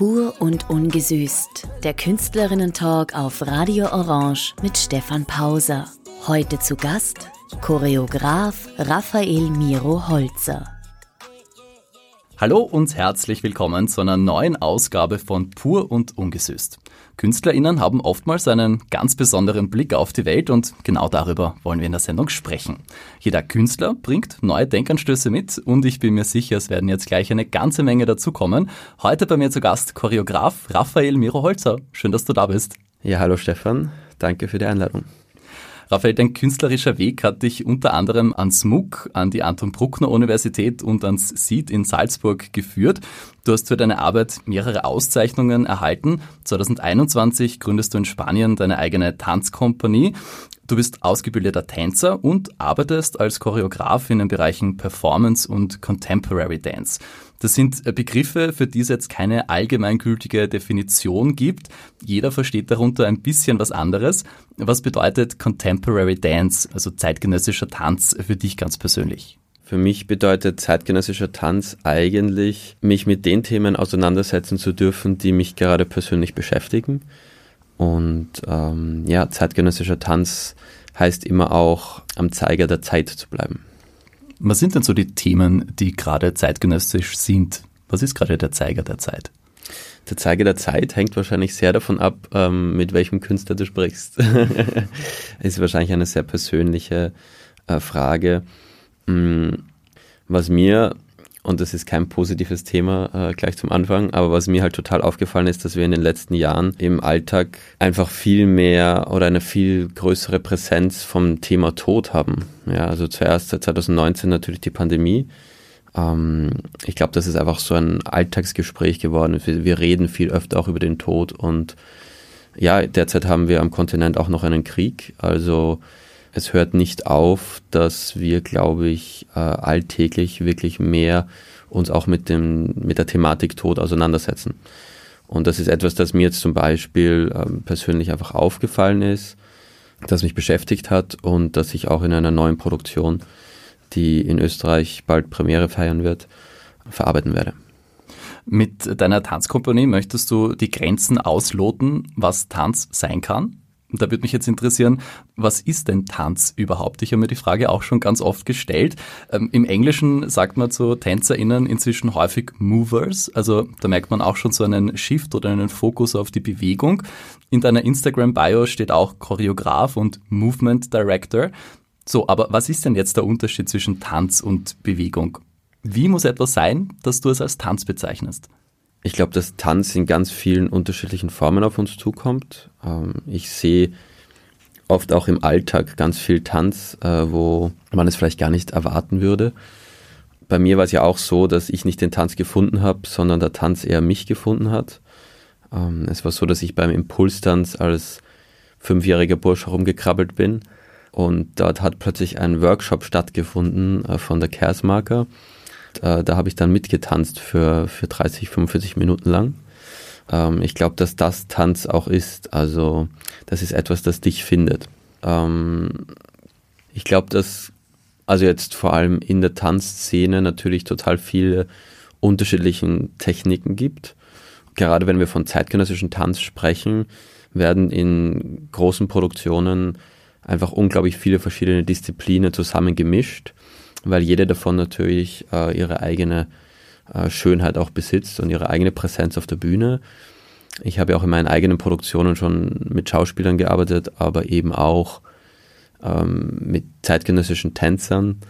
Pur und ungesüßt. Der Künstlerinnen-Talk auf Radio Orange mit Stefan Pauser. Heute zu Gast Choreograf Raphael Miro Holzer. Hallo und herzlich willkommen zu einer neuen Ausgabe von Pur und Ungesüßt. KünstlerInnen haben oftmals einen ganz besonderen Blick auf die Welt und genau darüber wollen wir in der Sendung sprechen. Jeder Künstler bringt neue Denkanstöße mit und ich bin mir sicher, es werden jetzt gleich eine ganze Menge dazukommen. Heute bei mir zu Gast Choreograf Raphael Miro Holzer. Schön, dass du da bist. Ja, hallo Stefan. Danke für die Einladung. Raphael, dein künstlerischer Weg hat dich unter anderem ans MUG, an die Anton Bruckner Universität und ans SID in Salzburg geführt. Du hast für deine Arbeit mehrere Auszeichnungen erhalten. 2021 gründest du in Spanien deine eigene Tanzkompanie. Du bist ausgebildeter Tänzer und arbeitest als Choreograf in den Bereichen Performance und Contemporary Dance. Das sind äh, Begriffe, für die es jetzt keine allgemeingültige Definition gibt. Jeder versteht darunter ein bisschen was anderes. Was bedeutet Contemporary Dance, also zeitgenössischer Tanz, für dich ganz persönlich? Für mich bedeutet zeitgenössischer Tanz eigentlich, mich mit den Themen auseinandersetzen zu dürfen, die mich gerade persönlich beschäftigen. Und ähm, ja, zeitgenössischer Tanz heißt immer auch, am Zeiger der Zeit zu bleiben. Was sind denn so die Themen, die gerade zeitgenössisch sind? Was ist gerade der Zeiger der Zeit? Der Zeiger der Zeit hängt wahrscheinlich sehr davon ab, ähm, mit welchem Künstler du sprichst. ist wahrscheinlich eine sehr persönliche äh, Frage. Mm, was mir und das ist kein positives Thema äh, gleich zum Anfang, aber was mir halt total aufgefallen ist, dass wir in den letzten Jahren im Alltag einfach viel mehr oder eine viel größere Präsenz vom Thema Tod haben. Ja, also zuerst seit 2019 natürlich die Pandemie. Ähm, ich glaube, das ist einfach so ein Alltagsgespräch geworden. Wir, wir reden viel öfter auch über den Tod und ja, derzeit haben wir am Kontinent auch noch einen Krieg. Also es hört nicht auf, dass wir, glaube ich, äh, alltäglich wirklich mehr uns auch mit dem, mit der Thematik Tod auseinandersetzen. Und das ist etwas, das mir jetzt zum Beispiel ähm, persönlich einfach aufgefallen ist, das mich beschäftigt hat und das ich auch in einer neuen Produktion, die in Österreich bald Premiere feiern wird, verarbeiten werde. Mit deiner Tanzkompanie möchtest du die Grenzen ausloten, was Tanz sein kann? Da würde mich jetzt interessieren, was ist denn Tanz überhaupt? Ich habe mir die Frage auch schon ganz oft gestellt. Ähm, Im Englischen sagt man zu TänzerInnen inzwischen häufig Movers. Also da merkt man auch schon so einen Shift oder einen Fokus auf die Bewegung. In deiner Instagram-Bio steht auch Choreograf und Movement Director. So, aber was ist denn jetzt der Unterschied zwischen Tanz und Bewegung? Wie muss etwas sein, dass du es als Tanz bezeichnest? Ich glaube, dass Tanz in ganz vielen unterschiedlichen Formen auf uns zukommt. Ähm, ich sehe oft auch im Alltag ganz viel Tanz, äh, wo man es vielleicht gar nicht erwarten würde. Bei mir war es ja auch so, dass ich nicht den Tanz gefunden habe, sondern der Tanz eher mich gefunden hat. Ähm, es war so, dass ich beim Impulstanz als fünfjähriger Bursch herumgekrabbelt bin und dort hat plötzlich ein Workshop stattgefunden äh, von der Kersmarker äh, da habe ich dann mitgetanzt für, für 30, 45 Minuten lang. Ähm, ich glaube, dass das Tanz auch ist. Also das ist etwas, das dich findet. Ähm, ich glaube, dass also jetzt vor allem in der Tanzszene natürlich total viele unterschiedlichen Techniken gibt. Gerade wenn wir von zeitgenössischen Tanz sprechen, werden in großen Produktionen einfach unglaublich viele verschiedene Disziplinen zusammengemischt weil jede davon natürlich äh, ihre eigene äh, Schönheit auch besitzt und ihre eigene Präsenz auf der Bühne. Ich habe ja auch in meinen eigenen Produktionen schon mit Schauspielern gearbeitet, aber eben auch ähm, mit zeitgenössischen Tänzern,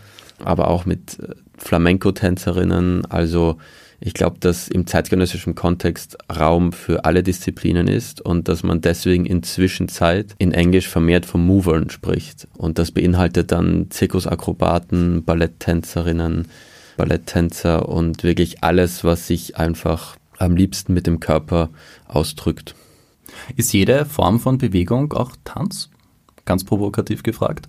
aber auch mit äh, Flamenco-Tänzerinnen. Also ich glaube, dass im zeitgenössischen Kontext Raum für alle Disziplinen ist und dass man deswegen inzwischen Zeit in Englisch vermehrt von Movern spricht. Und das beinhaltet dann Zirkusakrobaten, Balletttänzerinnen, Balletttänzer und wirklich alles, was sich einfach am liebsten mit dem Körper ausdrückt. Ist jede Form von Bewegung auch Tanz? Ganz provokativ gefragt.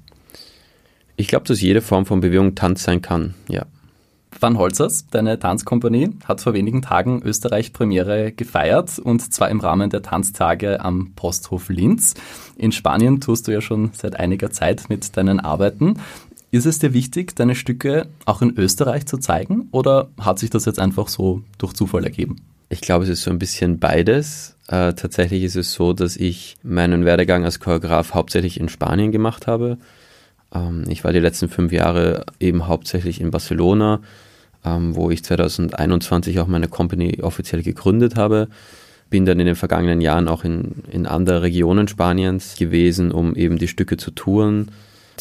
Ich glaube, dass jede Form von Bewegung Tanz sein kann, ja. Van Holzers, deine Tanzkompanie, hat vor wenigen Tagen Österreich Premiere gefeiert und zwar im Rahmen der Tanztage am Posthof Linz. In Spanien tust du ja schon seit einiger Zeit mit deinen Arbeiten. Ist es dir wichtig, deine Stücke auch in Österreich zu zeigen oder hat sich das jetzt einfach so durch Zufall ergeben? Ich glaube, es ist so ein bisschen beides. Äh, tatsächlich ist es so, dass ich meinen Werdegang als Choreograf hauptsächlich in Spanien gemacht habe. Ähm, ich war die letzten fünf Jahre eben hauptsächlich in Barcelona, ähm, wo ich 2021 auch meine Company offiziell gegründet habe. Bin dann in den vergangenen Jahren auch in, in andere Regionen Spaniens gewesen, um eben die Stücke zu touren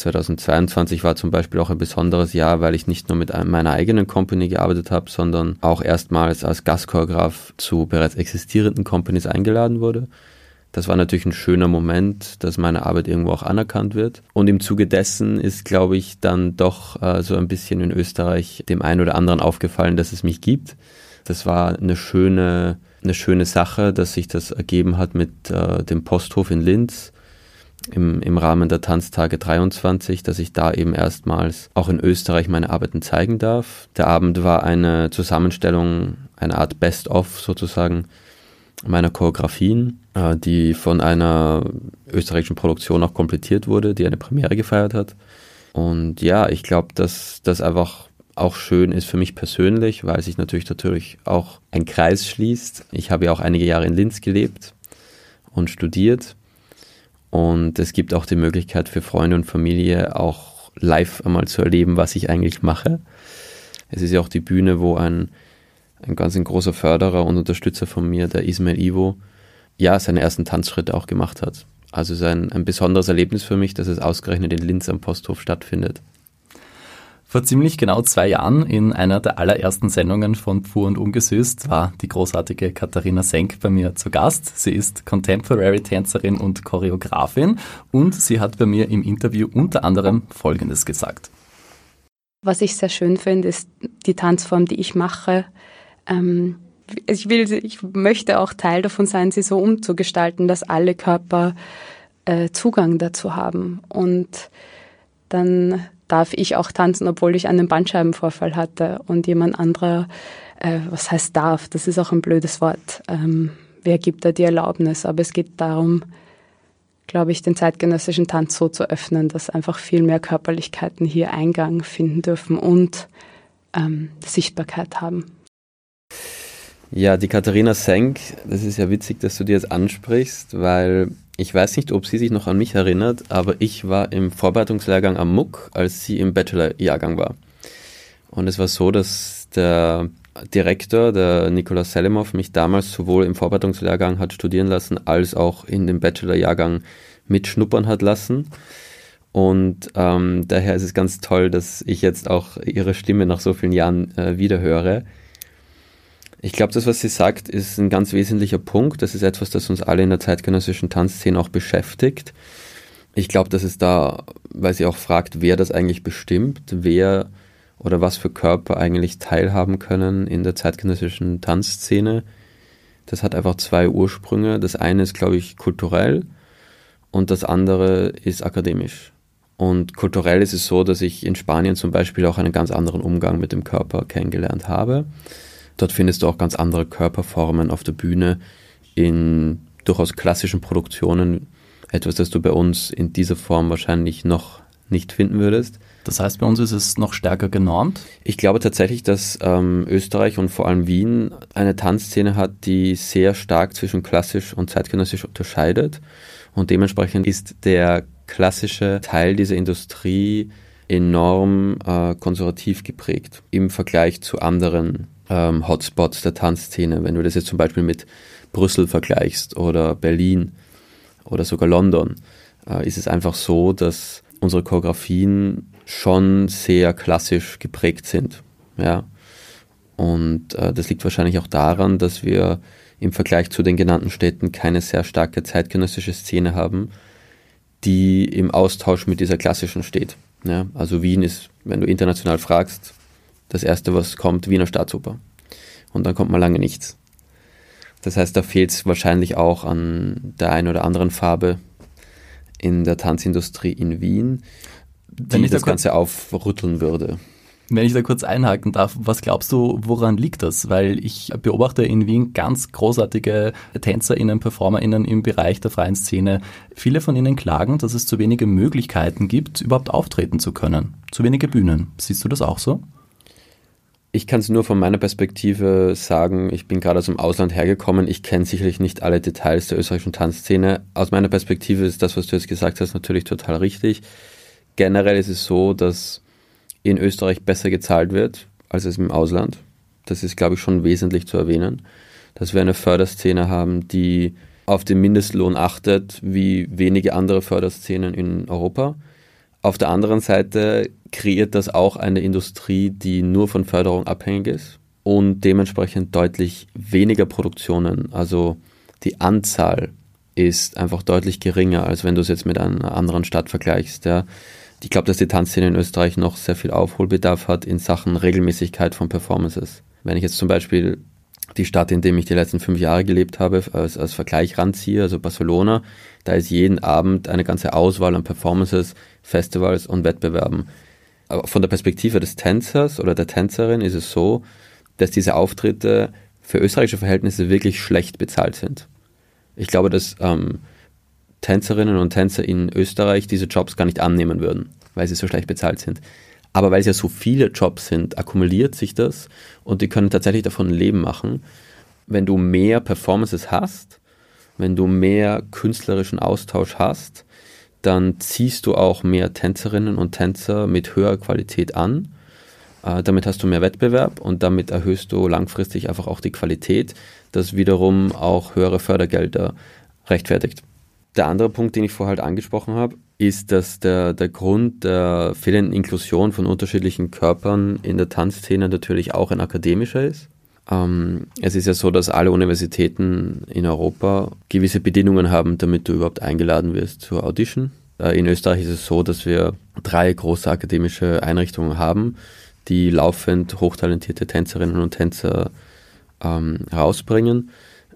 2022 war zum Beispiel auch ein besonderes Jahr, weil ich nicht nur mit meiner eigenen Company gearbeitet habe, sondern auch erstmals als Gastchoreograf zu bereits existierenden Companies eingeladen wurde. Das war natürlich ein schöner Moment, dass meine Arbeit irgendwo auch anerkannt wird. Und im Zuge dessen ist, glaube ich, dann doch äh, so ein bisschen in Österreich dem einen oder anderen aufgefallen, dass es mich gibt. Das war eine schöne, eine schöne Sache, dass sich das ergeben hat mit äh, dem Posthof in Linz im, im Rahmen der Tanztage 23, dass ich da eben erstmals auch in Österreich meine Arbeiten zeigen darf. Der Abend war eine Zusammenstellung, eine Art Best-of sozusagen meiner Choreografien, äh, die von einer österreichischen Produktion auch komplettiert wurde, die eine Premiere gefeiert hat. Und ja, ich glaube, dass das einfach auch schön ist für mich persönlich, weil sich natürlich natürlich auch ein Kreis schließt. Ich habe ja auch einige Jahre in Linz gelebt und studiert und es gibt auch die Möglichkeit für Freunde und Familie auch live einmal zu erleben, was ich eigentlich mache. Es ist ja auch die Bühne, wo ein, ein ganz ein großer Förderer und Unterstützer von mir, der Ismail Ivo, ja, seine ersten Tanzschritte auch gemacht hat. Also es ist ein, ein besonderes Erlebnis für mich, dass es ausgerechnet in Linz am Posthof stattfindet. Vor ziemlich genau zwei Jahren in einer der allerersten Sendungen von Pur und Ungesüßt war die großartige Katharina Senk bei mir zu Gast. Sie ist Contemporary-Tänzerin und Choreografin und sie hat bei mir im Interview unter anderem Folgendes gesagt. Was ich sehr schön finde, ist die Tanzform, die ich mache. Ähm, ich, will, ich möchte auch Teil davon sein, sie so umzugestalten, dass alle Körper äh, Zugang dazu haben. Und dann darf ich auch tanzen, obwohl ich einen Bandscheibenvorfall hatte und jemand anderer, äh, was heißt darf, das ist auch ein blödes Wort. Ähm, wer gibt da die Erlaubnis? Aber es geht darum, glaube ich, den zeitgenössischen Tanz so zu öffnen, dass einfach viel mehr Körperlichkeiten hier Eingang finden dürfen und ähm, Sichtbarkeit haben. Ja, die Katharina Senk, das ist ja witzig, dass du die jetzt ansprichst, weil ich weiß nicht, ob sie sich noch an mich erinnert, aber ich war im Vorbereitungslehrgang am MUC, als sie im Bachelor-Jahrgang war. Und es war so, dass der Direktor, der Nikolaus Selimov, mich damals sowohl im Vorbereitungslehrgang hat studieren lassen, als auch in dem Bachelor-Jahrgang mitschnuppern hat lassen. Und ähm, daher ist es ganz toll, dass ich jetzt auch ihre Stimme nach so vielen Jahren äh, wiederhöre. Ich glaube, das, was sie sagt, ist ein ganz wesentlicher Punkt. Das ist etwas, das uns alle in der zeitgenössischen Tanzszene auch beschäftigt. Ich glaube, dass es da, weil sie auch fragt, wer das eigentlich bestimmt, wer oder was für Körper eigentlich teilhaben können in der zeitgenössischen Tanzszene. Das hat einfach zwei Ursprünge. Das eine ist, glaube ich, kulturell und das andere ist akademisch. Und kulturell ist es so, dass ich in Spanien zum Beispiel auch einen ganz anderen Umgang mit dem Körper kennengelernt habe. Dort findest du auch ganz andere Körperformen auf der Bühne in durchaus klassischen Produktionen. Etwas, das du bei uns in dieser Form wahrscheinlich noch nicht finden würdest. Das heißt, bei uns ist es noch stärker genormt? Ich glaube tatsächlich, dass ähm, Österreich und vor allem Wien eine Tanzszene hat, die sehr stark zwischen klassisch und zeitgenössisch unterscheidet. Und dementsprechend ist der klassische Teil dieser Industrie enorm äh, konservativ geprägt im Vergleich zu anderen ähm, Hotspots der Tanzszene. Wenn du das jetzt zum Beispiel mit Brüssel vergleichst oder Berlin oder sogar London, äh, ist es einfach so, dass unsere Choreografien schon sehr klassisch geprägt sind. Ja. Und äh, das liegt wahrscheinlich auch daran, dass wir im Vergleich zu den genannten Städten keine sehr starke zeitgenössische Szene haben, die im Austausch mit dieser klassischen steht. Ja. Also Wien ist, wenn du international fragst, das erste, was kommt, Wiener Staatsoper. Und dann kommt mal lange nichts. Das heißt, da fehlt es wahrscheinlich auch an der einen oder anderen Farbe in der Tanzindustrie in Wien, die das Ganze aufrütteln würde. Wenn ich da kurz einhaken darf, was glaubst du, woran liegt das? Weil ich beobachte in Wien ganz großartige TänzerInnen, PerformerInnen im Bereich der freien Szene. Viele von ihnen klagen, dass es zu wenige Möglichkeiten gibt, überhaupt auftreten zu können. Zu wenige Bühnen. Siehst du das auch so? Ich kann es nur von meiner Perspektive sagen, ich bin gerade aus dem Ausland hergekommen. Ich kenne sicherlich nicht alle Details der österreichischen Tanzszene. Aus meiner Perspektive ist das, was du jetzt gesagt hast, natürlich total richtig. Generell ist es so, dass in Österreich besser gezahlt wird als es im Ausland. Das ist, glaube ich, schon wesentlich zu erwähnen. Dass wir eine Förderszene haben, die auf den Mindestlohn achtet, wie wenige andere Förderszenen in Europa. Auf der anderen Seite kreiert das auch eine Industrie, die nur von Förderung abhängig ist und dementsprechend deutlich weniger Produktionen. Also die Anzahl ist einfach deutlich geringer, als wenn du es jetzt mit einer anderen Stadt vergleichst. Ja. Ich glaube, dass die Tanzszene in Österreich noch sehr viel Aufholbedarf hat in Sachen Regelmäßigkeit von Performances. Wenn ich jetzt zum Beispiel die Stadt, in der ich die letzten fünf Jahre gelebt habe, als, als Vergleich ranziehe, also Barcelona, da ist jeden Abend eine ganze Auswahl an Performances, Festivals und Wettbewerben. Aber von der Perspektive des Tänzers oder der Tänzerin ist es so, dass diese Auftritte für österreichische Verhältnisse wirklich schlecht bezahlt sind. Ich glaube, dass ähm, Tänzerinnen und Tänzer in Österreich diese Jobs gar nicht annehmen würden, weil sie so schlecht bezahlt sind. Aber weil es ja so viele Jobs sind, akkumuliert sich das und die können tatsächlich davon Leben machen. Wenn du mehr Performances hast, wenn du mehr künstlerischen Austausch hast, dann ziehst du auch mehr Tänzerinnen und Tänzer mit höherer Qualität an. Äh, damit hast du mehr Wettbewerb und damit erhöhst du langfristig einfach auch die Qualität, das wiederum auch höhere Fördergelder rechtfertigt. Der andere Punkt, den ich vorher halt angesprochen habe, ist, dass der, der Grund der fehlenden Inklusion von unterschiedlichen Körpern in der Tanzszene natürlich auch ein akademischer ist. Ähm, es ist ja so, dass alle Universitäten in Europa gewisse Bedingungen haben, damit du überhaupt eingeladen wirst zur Audition. Äh, in Österreich ist es so, dass wir drei große akademische Einrichtungen haben, die laufend hochtalentierte Tänzerinnen und Tänzer ähm, rausbringen.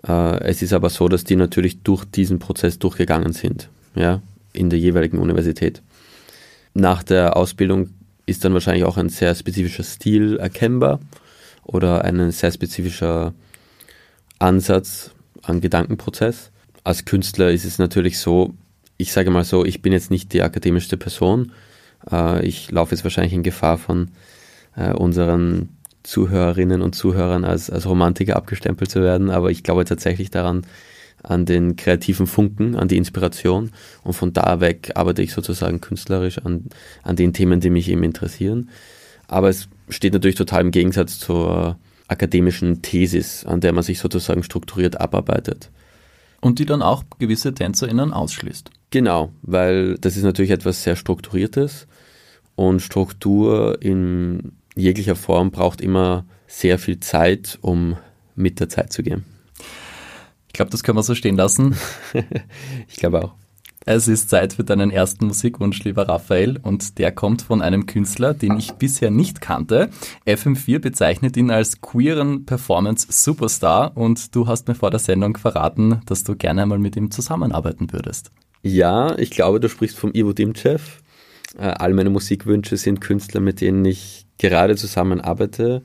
Äh, es ist aber so, dass die natürlich durch diesen Prozess durchgegangen sind, ja, in der jeweiligen Universität. Nach der Ausbildung ist dann wahrscheinlich auch ein sehr spezifischer Stil erkennbar oder ein sehr spezifischer Ansatz an Gedankenprozess. Als Künstler ist es natürlich so, ich sage mal so, ich bin jetzt nicht die akademischste Person. Äh, ich laufe jetzt wahrscheinlich in Gefahr von äh, unseren Zuhörerinnen und Zuhörern als, als Romantiker abgestempelt zu werden, aber ich glaube tatsächlich daran, an den kreativen Funken, an die Inspiration und von da weg arbeite ich sozusagen künstlerisch an, an den Themen, die mich eben interessieren. Aber es steht natürlich total im Gegensatz zur akademischen Thesis, an der man sich sozusagen strukturiert abarbeitet. Und die dann auch gewisse TänzerInnen ausschließt. Genau, weil das ist natürlich etwas sehr Strukturiertes und Struktur in jeglicher Form braucht immer sehr viel Zeit, um mit der Zeit zu gehen. Ich glaube, das können wir so stehen lassen. ich glaube auch. Es ist Zeit für deinen ersten Musikwunsch, lieber Raphael, und der kommt von einem Künstler, den ich bisher nicht kannte. FM4 bezeichnet ihn als queeren Performance Superstar und du hast mir vor der Sendung verraten, dass du gerne einmal mit ihm zusammenarbeiten würdest. Ja, ich glaube, du sprichst vom Ivo Dimchev. Äh, all meine Musikwünsche sind Künstler, mit denen ich gerade zusammenarbeite,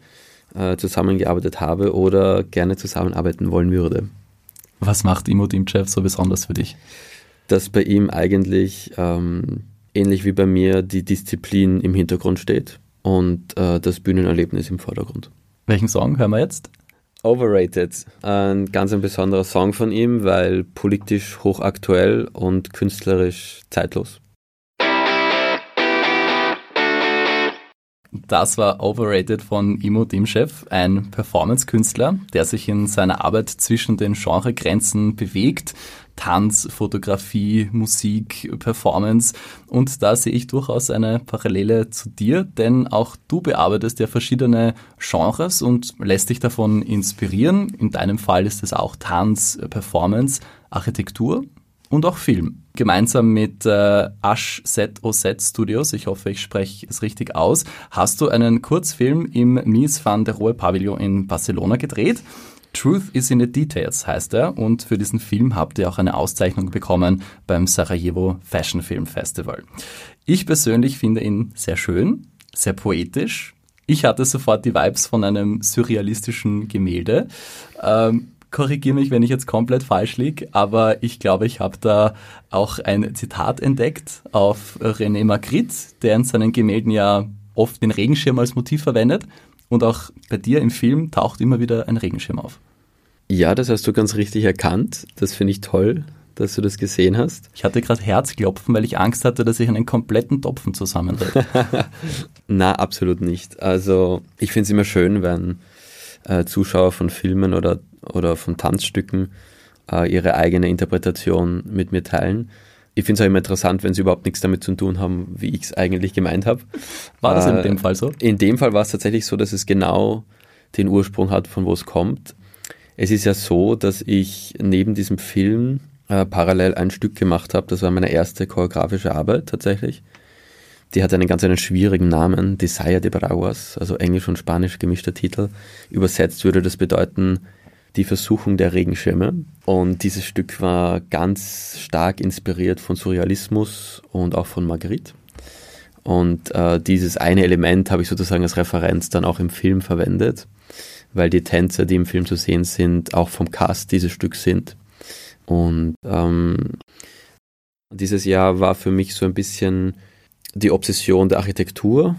äh, zusammengearbeitet habe oder gerne zusammenarbeiten wollen würde. Was macht Imo Dimchev so besonders für dich? Dass bei ihm eigentlich ähm, ähnlich wie bei mir die Disziplin im Hintergrund steht und äh, das Bühnenerlebnis im Vordergrund. Welchen Song hören wir jetzt? Overrated. Ein ganz ein besonderer Song von ihm, weil politisch hochaktuell und künstlerisch zeitlos. Das war Overrated von Imo Dimchev, ein Performance-Künstler, der sich in seiner Arbeit zwischen den Genregrenzen bewegt. Tanz, Fotografie, Musik, Performance. Und da sehe ich durchaus eine Parallele zu dir, denn auch du bearbeitest ja verschiedene Genres und lässt dich davon inspirieren. In deinem Fall ist es auch Tanz, Performance, Architektur und auch Film. Gemeinsam mit äh, Ash Set O Set Studios, ich hoffe, ich spreche es richtig aus, hast du einen Kurzfilm im Mies van der Rohe Pavillon in Barcelona gedreht. Truth is in the Details heißt er und für diesen Film habt ihr auch eine Auszeichnung bekommen beim Sarajevo Fashion Film Festival. Ich persönlich finde ihn sehr schön, sehr poetisch, Ich hatte sofort die Vibes von einem surrealistischen Gemälde. Ähm, Korrigiere mich, wenn ich jetzt komplett falsch liege, aber ich glaube, ich habe da auch ein Zitat entdeckt auf René Magritte, der in seinen Gemälden ja oft den Regenschirm als Motiv verwendet. Und auch bei dir im Film taucht immer wieder ein Regenschirm auf. Ja, das hast du ganz richtig erkannt. Das finde ich toll, dass du das gesehen hast. Ich hatte gerade Herzklopfen, weil ich Angst hatte, dass ich einen kompletten Topfen zusammenrede. Na, absolut nicht. Also ich finde es immer schön, wenn äh, Zuschauer von Filmen oder, oder von Tanzstücken äh, ihre eigene Interpretation mit mir teilen. Ich finde es auch immer interessant, wenn sie überhaupt nichts damit zu tun haben, wie ich es eigentlich gemeint habe. War das in äh, dem Fall so? In dem Fall war es tatsächlich so, dass es genau den Ursprung hat, von wo es kommt. Es ist ja so, dass ich neben diesem Film äh, parallel ein Stück gemacht habe. Das war meine erste choreografische Arbeit tatsächlich. Die hat einen ganz einen schwierigen Namen, Desire de Braguas, also englisch und spanisch gemischter Titel. Übersetzt würde das bedeuten die Versuchung der Regenschirme. Und dieses Stück war ganz stark inspiriert von Surrealismus und auch von Marguerite. Und äh, dieses eine Element habe ich sozusagen als Referenz dann auch im Film verwendet weil die Tänzer, die im Film zu sehen sind, auch vom Cast dieses Stück sind. Und ähm, dieses Jahr war für mich so ein bisschen die Obsession der Architektur.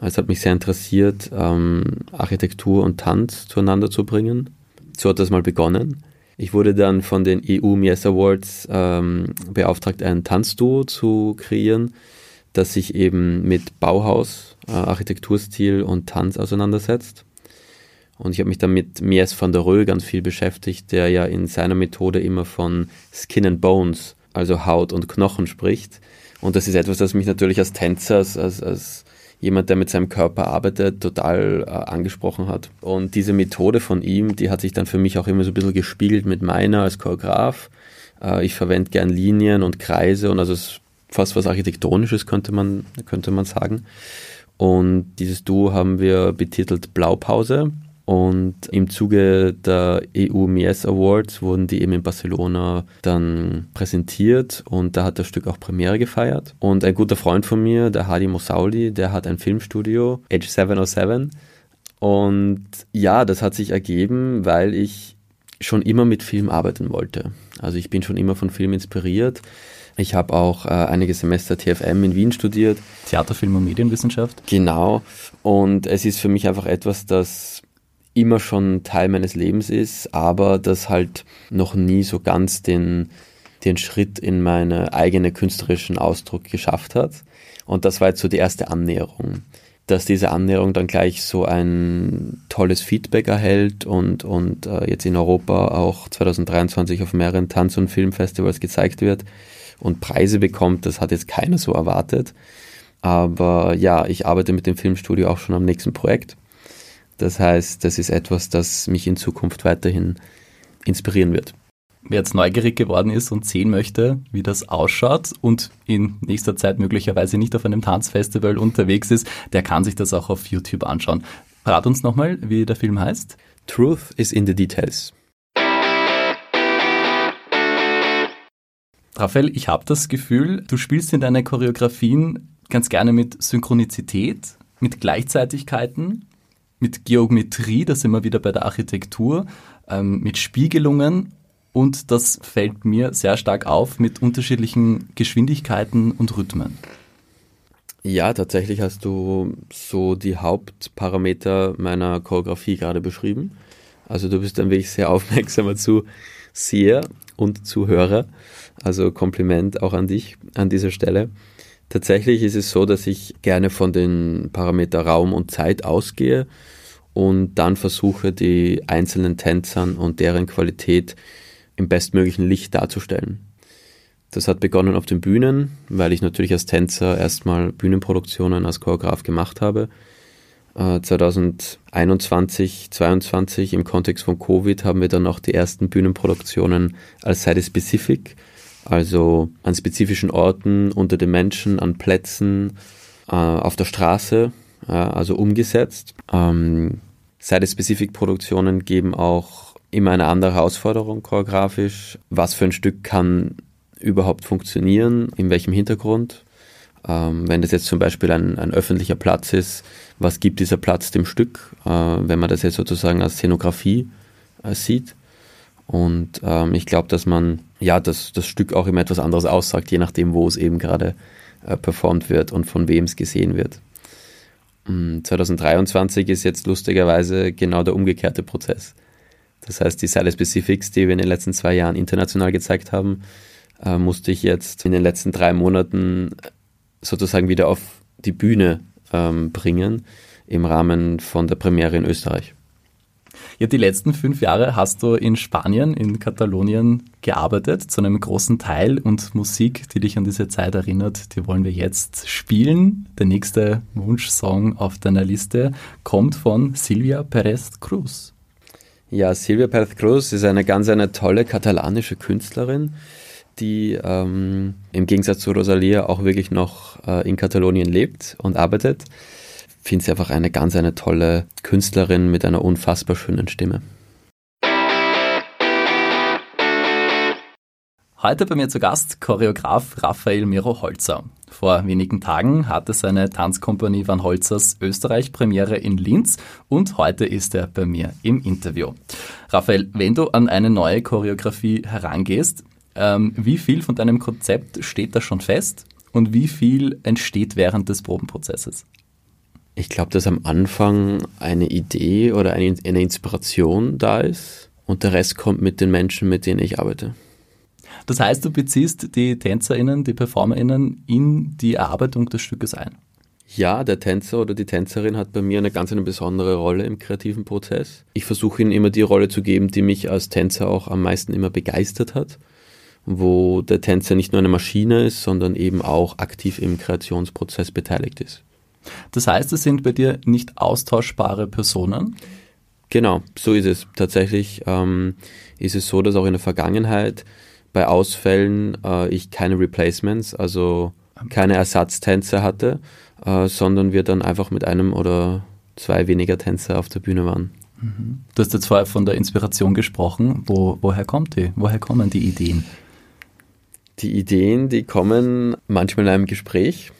Es hat mich sehr interessiert, ähm, Architektur und Tanz zueinander zu bringen. So hat das mal begonnen. Ich wurde dann von den EU Mies Awards ähm, beauftragt, ein Tanzduo zu kreieren, das sich eben mit Bauhaus, äh, Architekturstil und Tanz auseinandersetzt. Und ich habe mich dann mit Mies van der Rohe ganz viel beschäftigt, der ja in seiner Methode immer von Skin and Bones, also Haut und Knochen spricht. Und das ist etwas, das mich natürlich als Tänzer, als, als jemand, der mit seinem Körper arbeitet, total äh, angesprochen hat. Und diese Methode von ihm, die hat sich dann für mich auch immer so ein bisschen gespiegelt mit meiner als Choreograf. Äh, ich verwende gern Linien und Kreise und also fast was Architektonisches könnte man, könnte man sagen. Und dieses Duo haben wir betitelt Blaupause. Und im Zuge der EU Mies Awards wurden die eben in Barcelona dann präsentiert und da hat das Stück auch Premiere gefeiert. Und ein guter Freund von mir, der Hadi Mosauli, der hat ein Filmstudio, Age 707. Und ja, das hat sich ergeben, weil ich schon immer mit Film arbeiten wollte. Also ich bin schon immer von Film inspiriert. Ich habe auch äh, einige Semester TFM in Wien studiert. Theater, Film und Medienwissenschaft. Genau. Und es ist für mich einfach etwas, das immer schon Teil meines Lebens ist, aber das halt noch nie so ganz den, den Schritt in meinen eigenen künstlerischen Ausdruck geschafft hat. Und das war jetzt so die erste Annäherung. Dass diese Annäherung dann gleich so ein tolles Feedback erhält und, und äh, jetzt in Europa auch 2023 auf mehreren Tanz- und Filmfestivals gezeigt wird und Preise bekommt, das hat jetzt keiner so erwartet. Aber ja, ich arbeite mit dem Filmstudio auch schon am nächsten Projekt das heißt, das ist etwas, das mich in Zukunft weiterhin inspirieren wird. Wer jetzt neugierig geworden ist und sehen möchte, wie das ausschaut und in nächster Zeit möglicherweise nicht auf einem Tanzfestival unterwegs ist, der kann sich das auch auf YouTube anschauen. Rat uns nochmal, wie der Film heißt. Truth is in the Details. Raphael, ich habe das Gefühl, du spielst in deinen Choreografien ganz gerne mit Synchronität, mit Gleichzeitigkeiten mit Geometrie, da sind wir wieder bei der Architektur, ähm, mit Spiegelungen und das fällt mir sehr stark auf mit unterschiedlichen Geschwindigkeiten und Rhythmen. Ja, tatsächlich hast du so die Hauptparameter meiner Choreografie gerade beschrieben. Also du bist ein wirklich sehr aufmerksamer Zuseher und Zuhörer. Also Kompliment auch an dich an dieser Stelle. Tatsächlich ist es so, dass ich gerne von den Parameter Raum und Zeit ausgehe und dann versuche, die einzelnen Tänzern und deren Qualität im bestmöglichen Licht darzustellen. Das hat begonnen auf den Bühnen, weil ich natürlich als Tänzer erstmal Bühnenproduktionen als Choreograf gemacht habe. 2021, äh, 2022 im Kontext von Covid haben wir dann auch die ersten Bühnenproduktionen als Side Specific also an spezifischen Orten, unter den Menschen, an Plätzen, äh, auf der Straße, äh, also umgesetzt. Ähm, Side-Specific-Produktionen geben auch immer eine andere Herausforderung choreografisch. Was für ein Stück kann überhaupt funktionieren, in welchem Hintergrund. Ähm, wenn das jetzt zum Beispiel ein, ein, öffentlicher Platz ist, was gibt dieser Platz dem Stück, äh, wenn man das jetzt sozusagen als Szenografie äh, sieht. Und ähm, ich glaube, dass man ja das, das Stück auch immer etwas anderes aussagt, je nachdem, wo es eben gerade äh, performt wird und von wem es gesehen wird. 2023 mm, ist jetzt lustigerweise genau der umgekehrte Prozess. Das heißt, die Side Specifics, die wir in den letzten zwei Jahren international gezeigt haben, äh, musste ich jetzt in den letzten drei Monaten sozusagen wieder auf die Bühne ähm, bringen im Rahmen von der Premiere in Österreich. Ja, die letzten fünf Jahre hast du in Spanien, in Katalonien gearbeitet, zu einem großen Teil und Musik, die dich an diese Zeit erinnert, die wollen wir jetzt spielen. Der nächste Wunschsong auf deiner Liste kommt von Silvia Perez Cruz. Ja, Silvia Perez Cruz ist eine ganz eine tolle katalanische Künstlerin, die ähm, im Gegensatz zu Rosalia auch wirklich noch äh, in Katalonien lebt und arbeitet finde sie einfach eine ganz eine tolle Künstlerin mit einer unfassbar schönen Stimme. Heute bei mir zu Gast Choreograf Raphael Miro Holzer. Vor wenigen Tagen hatte seine Tanzkompanie Van Holzers Österreich-Premiere in Linz und heute ist er bei mir im Interview. Raphael, wenn du an eine neue Choreografie herangehst, ähm, wie viel von deinem Konzept steht da schon fest und wie viel entsteht während des Probenprozesses? Ich glaube, dass am Anfang eine Idee oder eine, eine Inspiration da ist und der Rest kommt mit den Menschen, mit denen ich arbeite. Das heißt, du beziehst die TänzerInnen, die PerformerInnen in die Erarbeitung des Stückes ein? Ja, der Tänzer oder die Tänzerin hat bei mir eine ganz eine besondere Rolle im kreativen Prozess. Ich versuche ihnen immer die Rolle zu geben, die mich als Tänzer auch am meisten immer begeistert hat, wo der Tänzer nicht nur eine Maschine ist, sondern eben auch aktiv im Kreationsprozess beteiligt ist. Das heißt, es sind bei dir nicht austauschbare Personen? Genau, so ist es. Tatsächlich ähm, ist es so, dass auch in der Vergangenheit bei Ausfällen äh, ich keine Replacements, also keine Ersatztänzer hatte, äh, sondern wir dann einfach mit einem oder zwei weniger Tänzer auf der Bühne waren. Mhm. Du hast jetzt vorher von der Inspiration gesprochen. Wo, woher kommt die? Woher kommen die Ideen? Die Ideen, die kommen manchmal in einem Gespräch.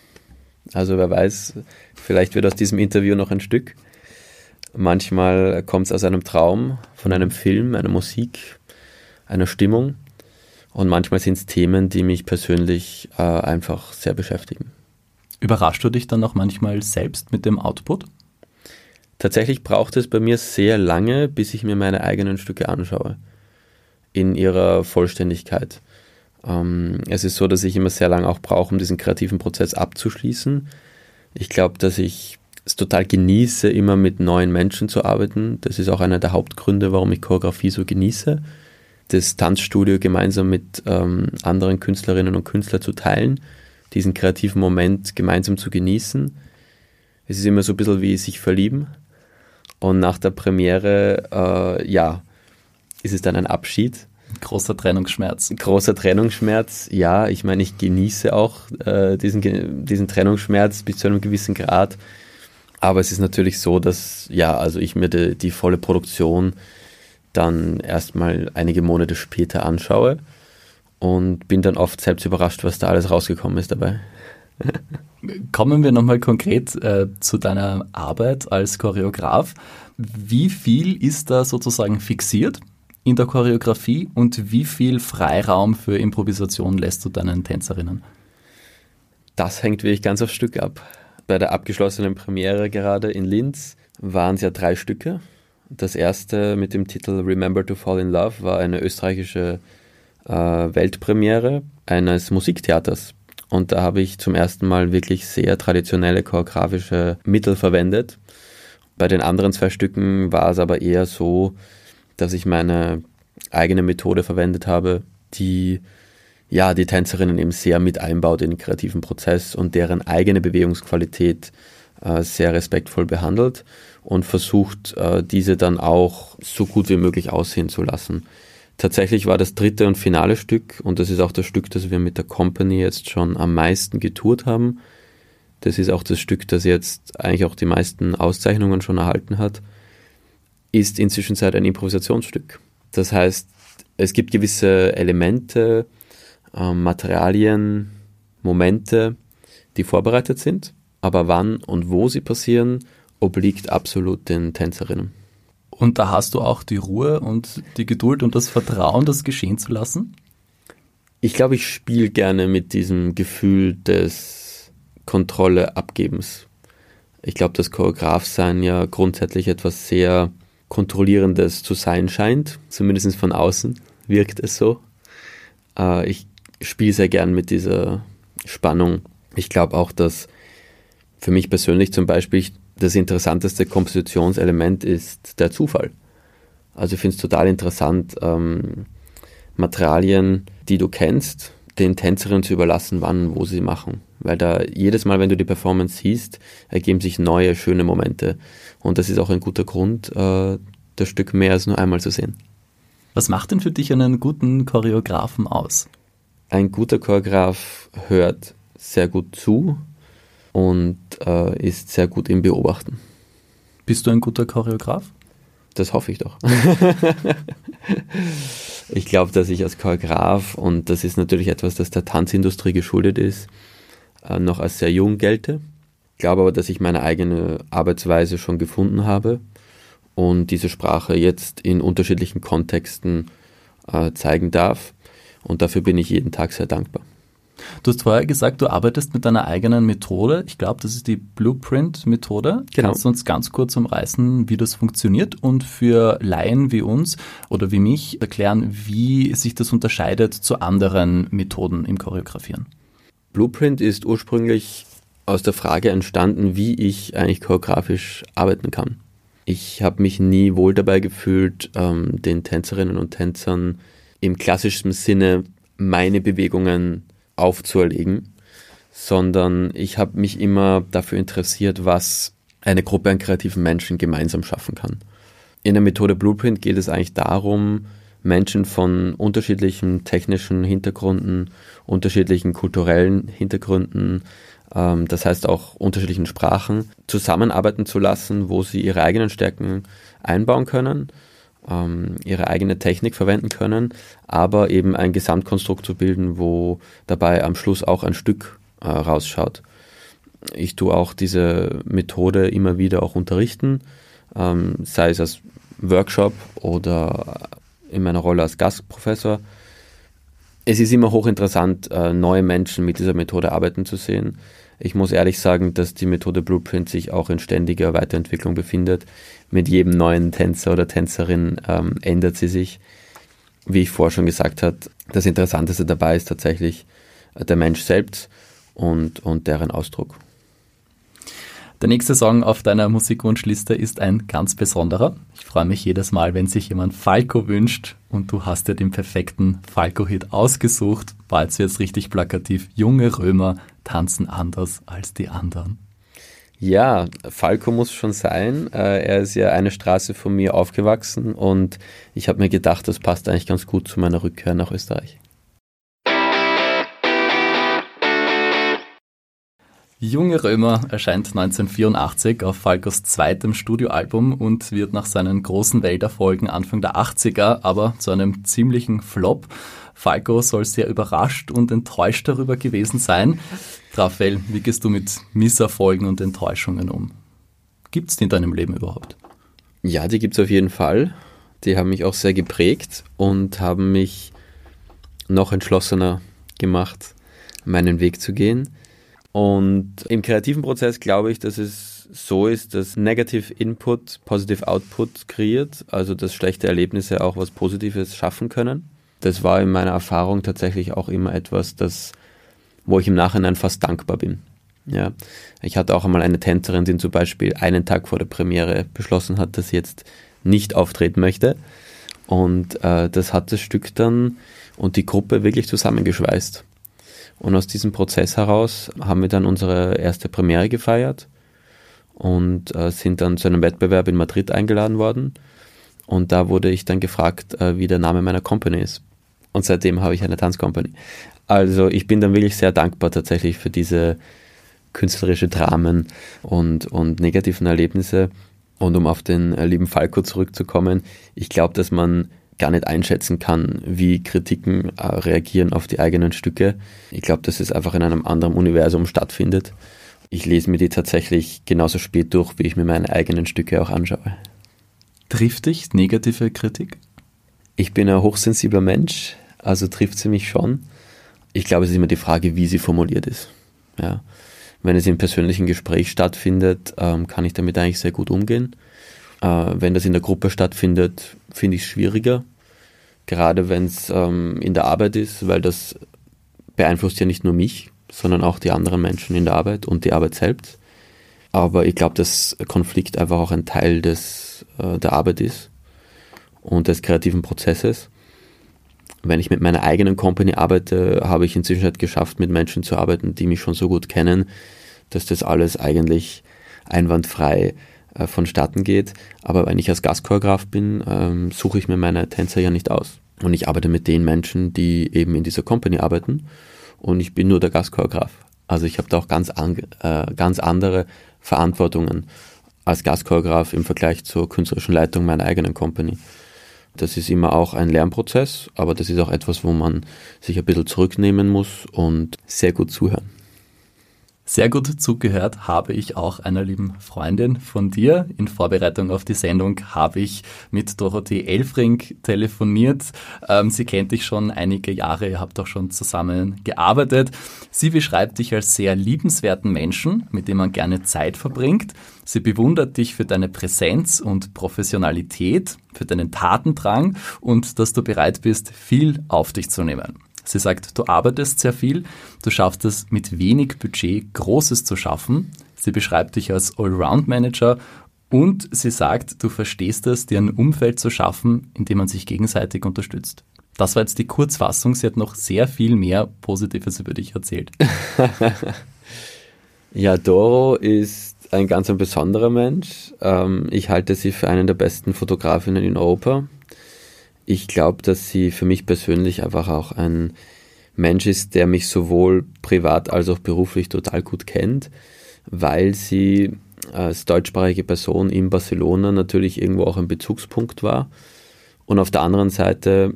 Also wer weiß, vielleicht wird aus diesem Interview noch ein Stück. Manchmal kommt es aus einem Traum, von einem Film, einer Musik, einer Stimmung. Und manchmal sind es Themen, die mich persönlich äh, einfach sehr beschäftigen. Überraschst du dich dann auch manchmal selbst mit dem Output? Tatsächlich braucht es bei mir sehr lange, bis ich mir meine eigenen Stücke anschaue. In ihrer Vollständigkeit. Ähm, es ist so, dass ich immer sehr lange auch brauche, um diesen kreativen Prozess abzuschließen. Ich glaube, dass ich es total genieße, immer mit neuen Menschen zu arbeiten. Das ist auch einer der Hauptgründe, warum ich Choreografie so genieße. Das Tanzstudio gemeinsam mit ähm, anderen Künstlerinnen und Künstlern zu teilen, diesen kreativen Moment gemeinsam zu genießen. Es ist immer so ein bisschen wie sich verlieben. Und nach der Premiere, äh, ja, ist es dann ein Abschied Großer Trennungsschmerz. Großer Trennungsschmerz, ja. Ich meine, ich genieße auch äh, diesen, diesen Trennungsschmerz bis zu einem gewissen Grad. Aber es ist natürlich so, dass, ja, also ich mir die, die volle Produktion dann erstmal einige Monate später anschaue und bin dann oft selbst überrascht, was da alles rausgekommen ist dabei. Kommen wir nochmal konkret äh, zu deiner Arbeit als Choreograf. Wie viel ist da sozusagen fixiert? In der Choreografie und wie viel Freiraum für Improvisation lässt du deinen Tänzerinnen? Das hängt wirklich ganz aufs Stück ab. Bei der abgeschlossenen Premiere gerade in Linz waren es ja drei Stücke. Das erste mit dem Titel Remember to Fall in Love war eine österreichische äh, Weltpremiere eines Musiktheaters. Und da habe ich zum ersten Mal wirklich sehr traditionelle choreografische Mittel verwendet. Bei den anderen zwei Stücken war es aber eher so, dass ich meine eigene Methode verwendet habe, die ja die Tänzerinnen eben sehr mit einbaut in den kreativen Prozess und deren eigene Bewegungsqualität äh, sehr respektvoll behandelt und versucht, äh, diese dann auch so gut wie möglich aussehen zu lassen. Tatsächlich war das dritte und finale Stück, und das ist auch das Stück, das wir mit der Company jetzt schon am meisten getourt haben. Das ist auch das Stück, das jetzt eigentlich auch die meisten Auszeichnungen schon erhalten hat ist inzwischen seit ein Improvisationsstück. Das heißt, es gibt gewisse Elemente, äh, Materialien, Momente, die vorbereitet sind, aber wann und wo sie passieren, obliegt absolut den Tänzerinnen. Und da hast du auch die Ruhe und die Geduld und das Vertrauen, das geschehen zu lassen? Ich glaube, ich spiele gerne mit diesem Gefühl des Kontrolle abgebens. Ich glaube, das Choreografsein ja grundsätzlich etwas sehr Kontrollierendes zu sein scheint, zumindest von außen wirkt es so. Äh, ich spiele sehr gern mit dieser Spannung. Ich glaube auch, dass für mich persönlich zum Beispiel das interessanteste Kompositionselement ist der Zufall. Also ich finde es total interessant, ähm, Materialien, die du kennst, den Tänzerinnen zu überlassen, wann und wo sie machen. Weil da jedes Mal, wenn du die Performance siehst, ergeben sich neue, schöne Momente. Und das ist auch ein guter Grund, äh, das Stück mehr als nur einmal zu sehen. Was macht denn für dich einen guten Choreografen aus? Ein guter Choreograf hört sehr gut zu und äh, ist sehr gut im Beobachten. Bist du ein guter Choreograf? Das hoffe ich doch. ich glaube, dass ich als Choreograf, und das ist natürlich etwas, das der Tanzindustrie geschuldet ist, äh, noch als sehr jung gelte. Ich glaube aber, dass ich meine eigene Arbeitsweise schon gefunden habe und diese Sprache jetzt in unterschiedlichen Kontexten äh, zeigen darf. Und dafür bin ich jeden Tag sehr dankbar. Du hast vorher gesagt, du arbeitest mit deiner eigenen Methode. Ich glaube, das ist die Blueprint-Methode. Genau. Kannst du uns ganz kurz umreißen, wie das funktioniert und für Laien wie uns oder wie mich erklären, wie sich das unterscheidet zu anderen Methoden im Choreografieren? Blueprint ist ursprünglich aus der Frage entstanden, wie ich eigentlich choreografisch arbeiten kann. Ich habe mich nie wohl dabei gefühlt, ähm, den Tänzerinnen und Tänzern im klassischen Sinne meine Bewegungen aufzuerlegen, sondern ich habe mich immer dafür interessiert, was eine Gruppe an kreativen Menschen gemeinsam schaffen kann. In der Methode Blueprint geht es eigentlich darum, Menschen von unterschiedlichen technischen Hintergründen, unterschiedlichen kulturellen Hintergründen, ähm, das heißt auch unterschiedlichen Sprachen, zusammenarbeiten zu lassen, wo sie ihre eigenen Stärken einbauen können ähm, ihre eigene Technik verwenden können, aber eben ein Gesamtkonstrukt zu bilden, wo dabei am Schluss auch ein Stück äh, rausschaut. Ich tue auch diese Methode immer wieder auch unterrichten, ähm, sei es als Workshop oder in meiner Rolle als Gastprofessor. Es ist immer hochinteressant, äh, neue Menschen mit dieser Methode arbeiten zu sehen. Ich muss ehrlich sagen, dass die Methode Blueprint sich auch in ständiger Weiterentwicklung befindet. Mit jedem neuen Tänzer oder Tänzerin ähm, ändert sie sich. Wie ich vorher schon gesagt habe, das Interessanteste dabei ist tatsächlich äh, der Mensch selbst und, und deren Ausdruck. Der nächste Song auf deiner Musikwunschliste ist ein ganz besonderer. Ich freue mich jedes Mal, wenn sich jemand Falco wünscht und du hast dir den perfekten Falco-Hit ausgesucht. Bald jetzt richtig plakativ. Junge Römer tanzen anders als die anderen. Ja, Falco muss schon sein. Äh, er ist ja eine Straße von mir aufgewachsen und ich habe mir gedacht, das passt eigentlich ganz gut zu meiner Rückkehr nach Österreich. Junge Römer erscheint 1984 auf Falcos zweitem Studioalbum und wird nach seinen großen Welterfolgen Anfang der 80er aber zu einem ziemlichen Flop. Falco soll sehr überrascht und enttäuscht darüber gewesen sein. Raphael, wie gehst du mit Misserfolgen und Enttäuschungen um? Gibt es die in deinem Leben überhaupt? Ja, die gibt es auf jeden Fall. Die haben mich auch sehr geprägt und haben mich noch entschlossener gemacht, meinen Weg zu gehen. Und im kreativen Prozess glaube ich, dass es so ist, dass Negative Input Positive Output kreiert, also dass schlechte Erlebnisse auch was Positives schaffen können. Das war in meiner Erfahrung tatsächlich auch immer etwas, das, wo ich im Nachhinein fast dankbar bin. Ja, ich hatte auch einmal eine Tänzerin, die zum Beispiel einen Tag vor der Premiere beschlossen hat, dass sie jetzt nicht auftreten möchte. Und äh, das hat das Stück dann und die Gruppe wirklich zusammengeschweißt. Und aus diesem Prozess heraus haben wir dann unsere erste Premiere gefeiert und äh, sind dann zu einem Wettbewerb in Madrid eingeladen worden. Und da wurde ich dann gefragt, äh, wie der Name meiner Company ist. Und seitdem habe ich eine Tanzcompany. Also ich bin dann wirklich sehr dankbar tatsächlich für diese künstlerische Dramen und, und negativen Erlebnisse. Und um auf den äh, lieben Falco zurückzukommen, ich glaube, dass man gar nicht einschätzen kann, wie Kritiken äh, reagieren auf die eigenen Stücke. Ich glaube, dass es einfach in einem anderen Universum stattfindet. Ich lese mir die tatsächlich genauso spät durch, wie ich mir meine eigenen Stücke auch anschaue. Trifft dich negative Kritik? Ich bin ein hochsensibler Mensch, also trifft sie mich schon. Ich glaube, es ist immer die Frage, wie sie formuliert ist. Ja. Wenn es im persönlichen Gespräch stattfindet, ähm, kann ich damit eigentlich sehr gut umgehen. Äh, wenn das in der Gruppe stattfindet, finde ich es schwieriger. Gerade wenn es ähm, in der Arbeit ist, weil das beeinflusst ja nicht nur mich, sondern auch die anderen Menschen in der Arbeit und die Arbeit selbst. Aber ich glaube, dass Konflikt einfach auch ein Teil des, äh, der Arbeit ist und des kreativen Prozesses. Wenn ich mit meiner eigenen Company arbeite, habe ich inzwischen halt geschafft, mit Menschen zu arbeiten, die mich schon so gut kennen, dass das alles eigentlich einwandfrei äh, vonstatten geht. Aber wenn ich als Gastchoreograf bin, ähm, suche ich mir meine Tänzer ja nicht aus. Und ich arbeite mit den Menschen, die eben in dieser Company arbeiten. Und ich bin nur der Gastchoreograf. Also ich habe da auch ganz, an, äh, ganz andere Verantwortungen als Gastchoreograf im Vergleich zur künstlerischen Leitung meiner eigenen Company. Das ist immer auch ein Lernprozess, aber das ist auch etwas, wo man sich ein bisschen zurücknehmen muss und sehr gut zuhören. Sehr gut zugehört habe ich auch einer lieben Freundin von dir. In Vorbereitung auf die Sendung habe ich mit Dorothee Elfring telefoniert. Ähm, sie kennt dich schon einige Jahre, ihr habt auch schon zusammen gearbeitet. Sie beschreibt dich als sehr liebenswerten Menschen, mit dem man gerne Zeit verbringt. Sie bewundert dich für deine Präsenz und Professionalität, für deinen Tatendrang und dass du bereit bist, viel auf dich zu nehmen. Sie sagt, du arbeitest sehr viel, du schaffst es mit wenig Budget Großes zu schaffen. Sie beschreibt dich als Allround-Manager und sie sagt, du verstehst es, dir ein Umfeld zu schaffen, in dem man sich gegenseitig unterstützt. Das war jetzt die Kurzfassung. Sie hat noch sehr viel mehr Positives über dich erzählt. ja, Doro ist ein ganz ein besonderer Mensch. Ähm, ich halte sie für einen der besten Fotografinnen in Europa ich glaube, dass sie für mich persönlich einfach auch ein Mensch ist, der mich sowohl privat als auch beruflich total gut kennt, weil sie als deutschsprachige Person in Barcelona natürlich irgendwo auch ein Bezugspunkt war. Und auf der anderen Seite,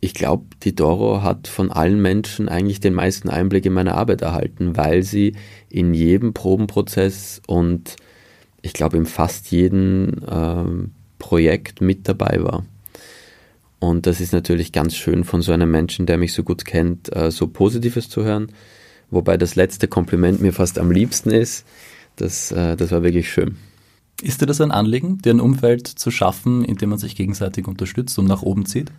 ich glaube, die Doro hat von allen Menschen eigentlich den meisten Einblick in meine Arbeit erhalten, weil sie in jedem Probenprozess und ich glaube in fast jedem äh, Projekt mit dabei war. Und das ist natürlich ganz schön von so einem Menschen, der mich so gut kennt, äh, so Positives zu hören. Wobei das letzte Kompliment mir fast am liebsten ist. Das, äh, das war wirklich schön. Ist dir das ein Anliegen, dir ein Umfeld zu schaffen, in dem man sich gegenseitig unterstützt und nach oben zieht?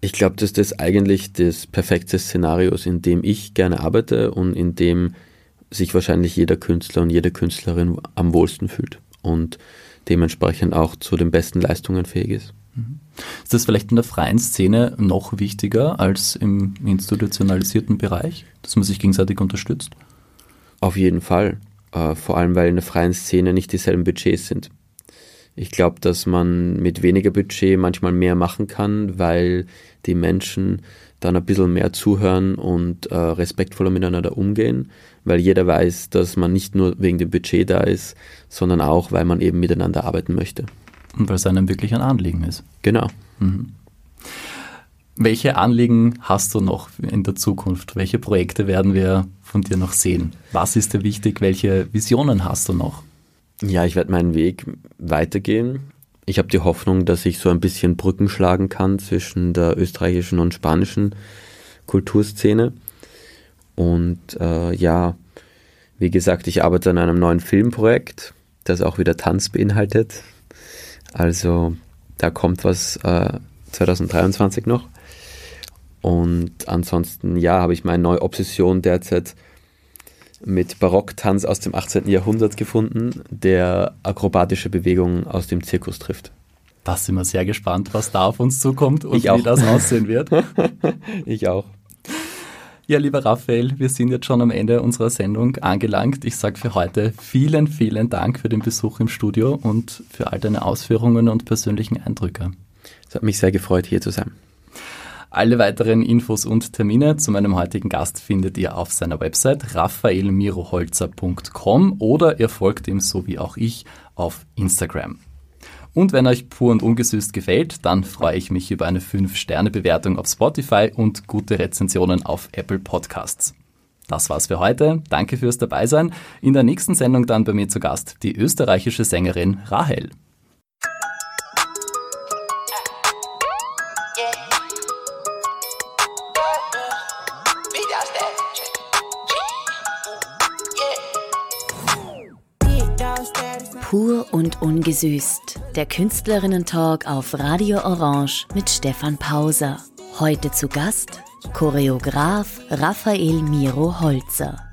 Ich glaube, dass das eigentlich das perfekte Szenario ist, in dem ich gerne arbeite und in dem sich wahrscheinlich jeder Künstler und jede Künstlerin am wohlsten fühlt und dementsprechend auch zu den besten Leistungen fähig ist. Mhm. Ist das vielleicht in der freien Szene noch wichtiger als im institutionalisierten Bereich, dass man sich gegenseitig unterstützt? Auf jeden Fall. Äh, vor allem, weil in der freien Szene nicht dieselben Budgets sind. Ich glaube, dass man mit weniger Budget manchmal mehr machen kann, weil die Menschen dann ein bisschen mehr zuhören und äh, respektvoller miteinander umgehen, weil jeder weiß, dass man nicht nur wegen dem Budget da ist, sondern auch, weil man eben miteinander arbeiten möchte. Und weil es einem wirklich ein Anliegen ist. Genau. Mhm. Welche Anliegen hast du noch in der Zukunft? Welche Projekte werden wir von dir noch sehen? Was ist dir wichtig? Welche Visionen hast du noch? Ja, ich werde meinen Weg weitergehen. Ich habe die Hoffnung, dass ich so ein bisschen Brücken schlagen kann zwischen der österreichischen und spanischen Kulturszene. Und äh, ja, wie gesagt, ich arbeite an einem neuen Filmprojekt, das auch wieder Tanz beinhaltet. Also da kommt was äh, 2023 noch. Und ansonsten, ja, habe ich meine neue Obsession derzeit mit Barocktanz aus dem 18. Jahrhundert gefunden, der akrobatische Bewegungen aus dem Zirkus trifft. Da sind wir sehr gespannt, was da auf uns zukommt und wie das aussehen wird. ich auch. Ja, lieber Raphael, wir sind jetzt schon am Ende unserer Sendung angelangt. Ich sage für heute vielen, vielen Dank für den Besuch im Studio und für all deine Ausführungen und persönlichen Eindrücke. Es hat mich sehr gefreut, hier zu sein. Alle weiteren Infos und Termine zu meinem heutigen Gast findet ihr auf seiner Website raphaelmiroholzer.com oder ihr folgt ihm so wie auch ich auf Instagram. Und wenn euch pur und ungesüßt gefällt, dann freue ich mich über eine 5-Sterne-Bewertung auf Spotify und gute Rezensionen auf Apple Podcasts. Das war's für heute. Danke fürs Dabeisein. In der nächsten Sendung dann bei mir zu Gast die österreichische Sängerin Rahel. Pur und ungesüßt. Der Künstlerinnen-Talk auf Radio Orange mit Stefan Pauser. Heute zu Gast Choreograf Raphael Miro Holzer.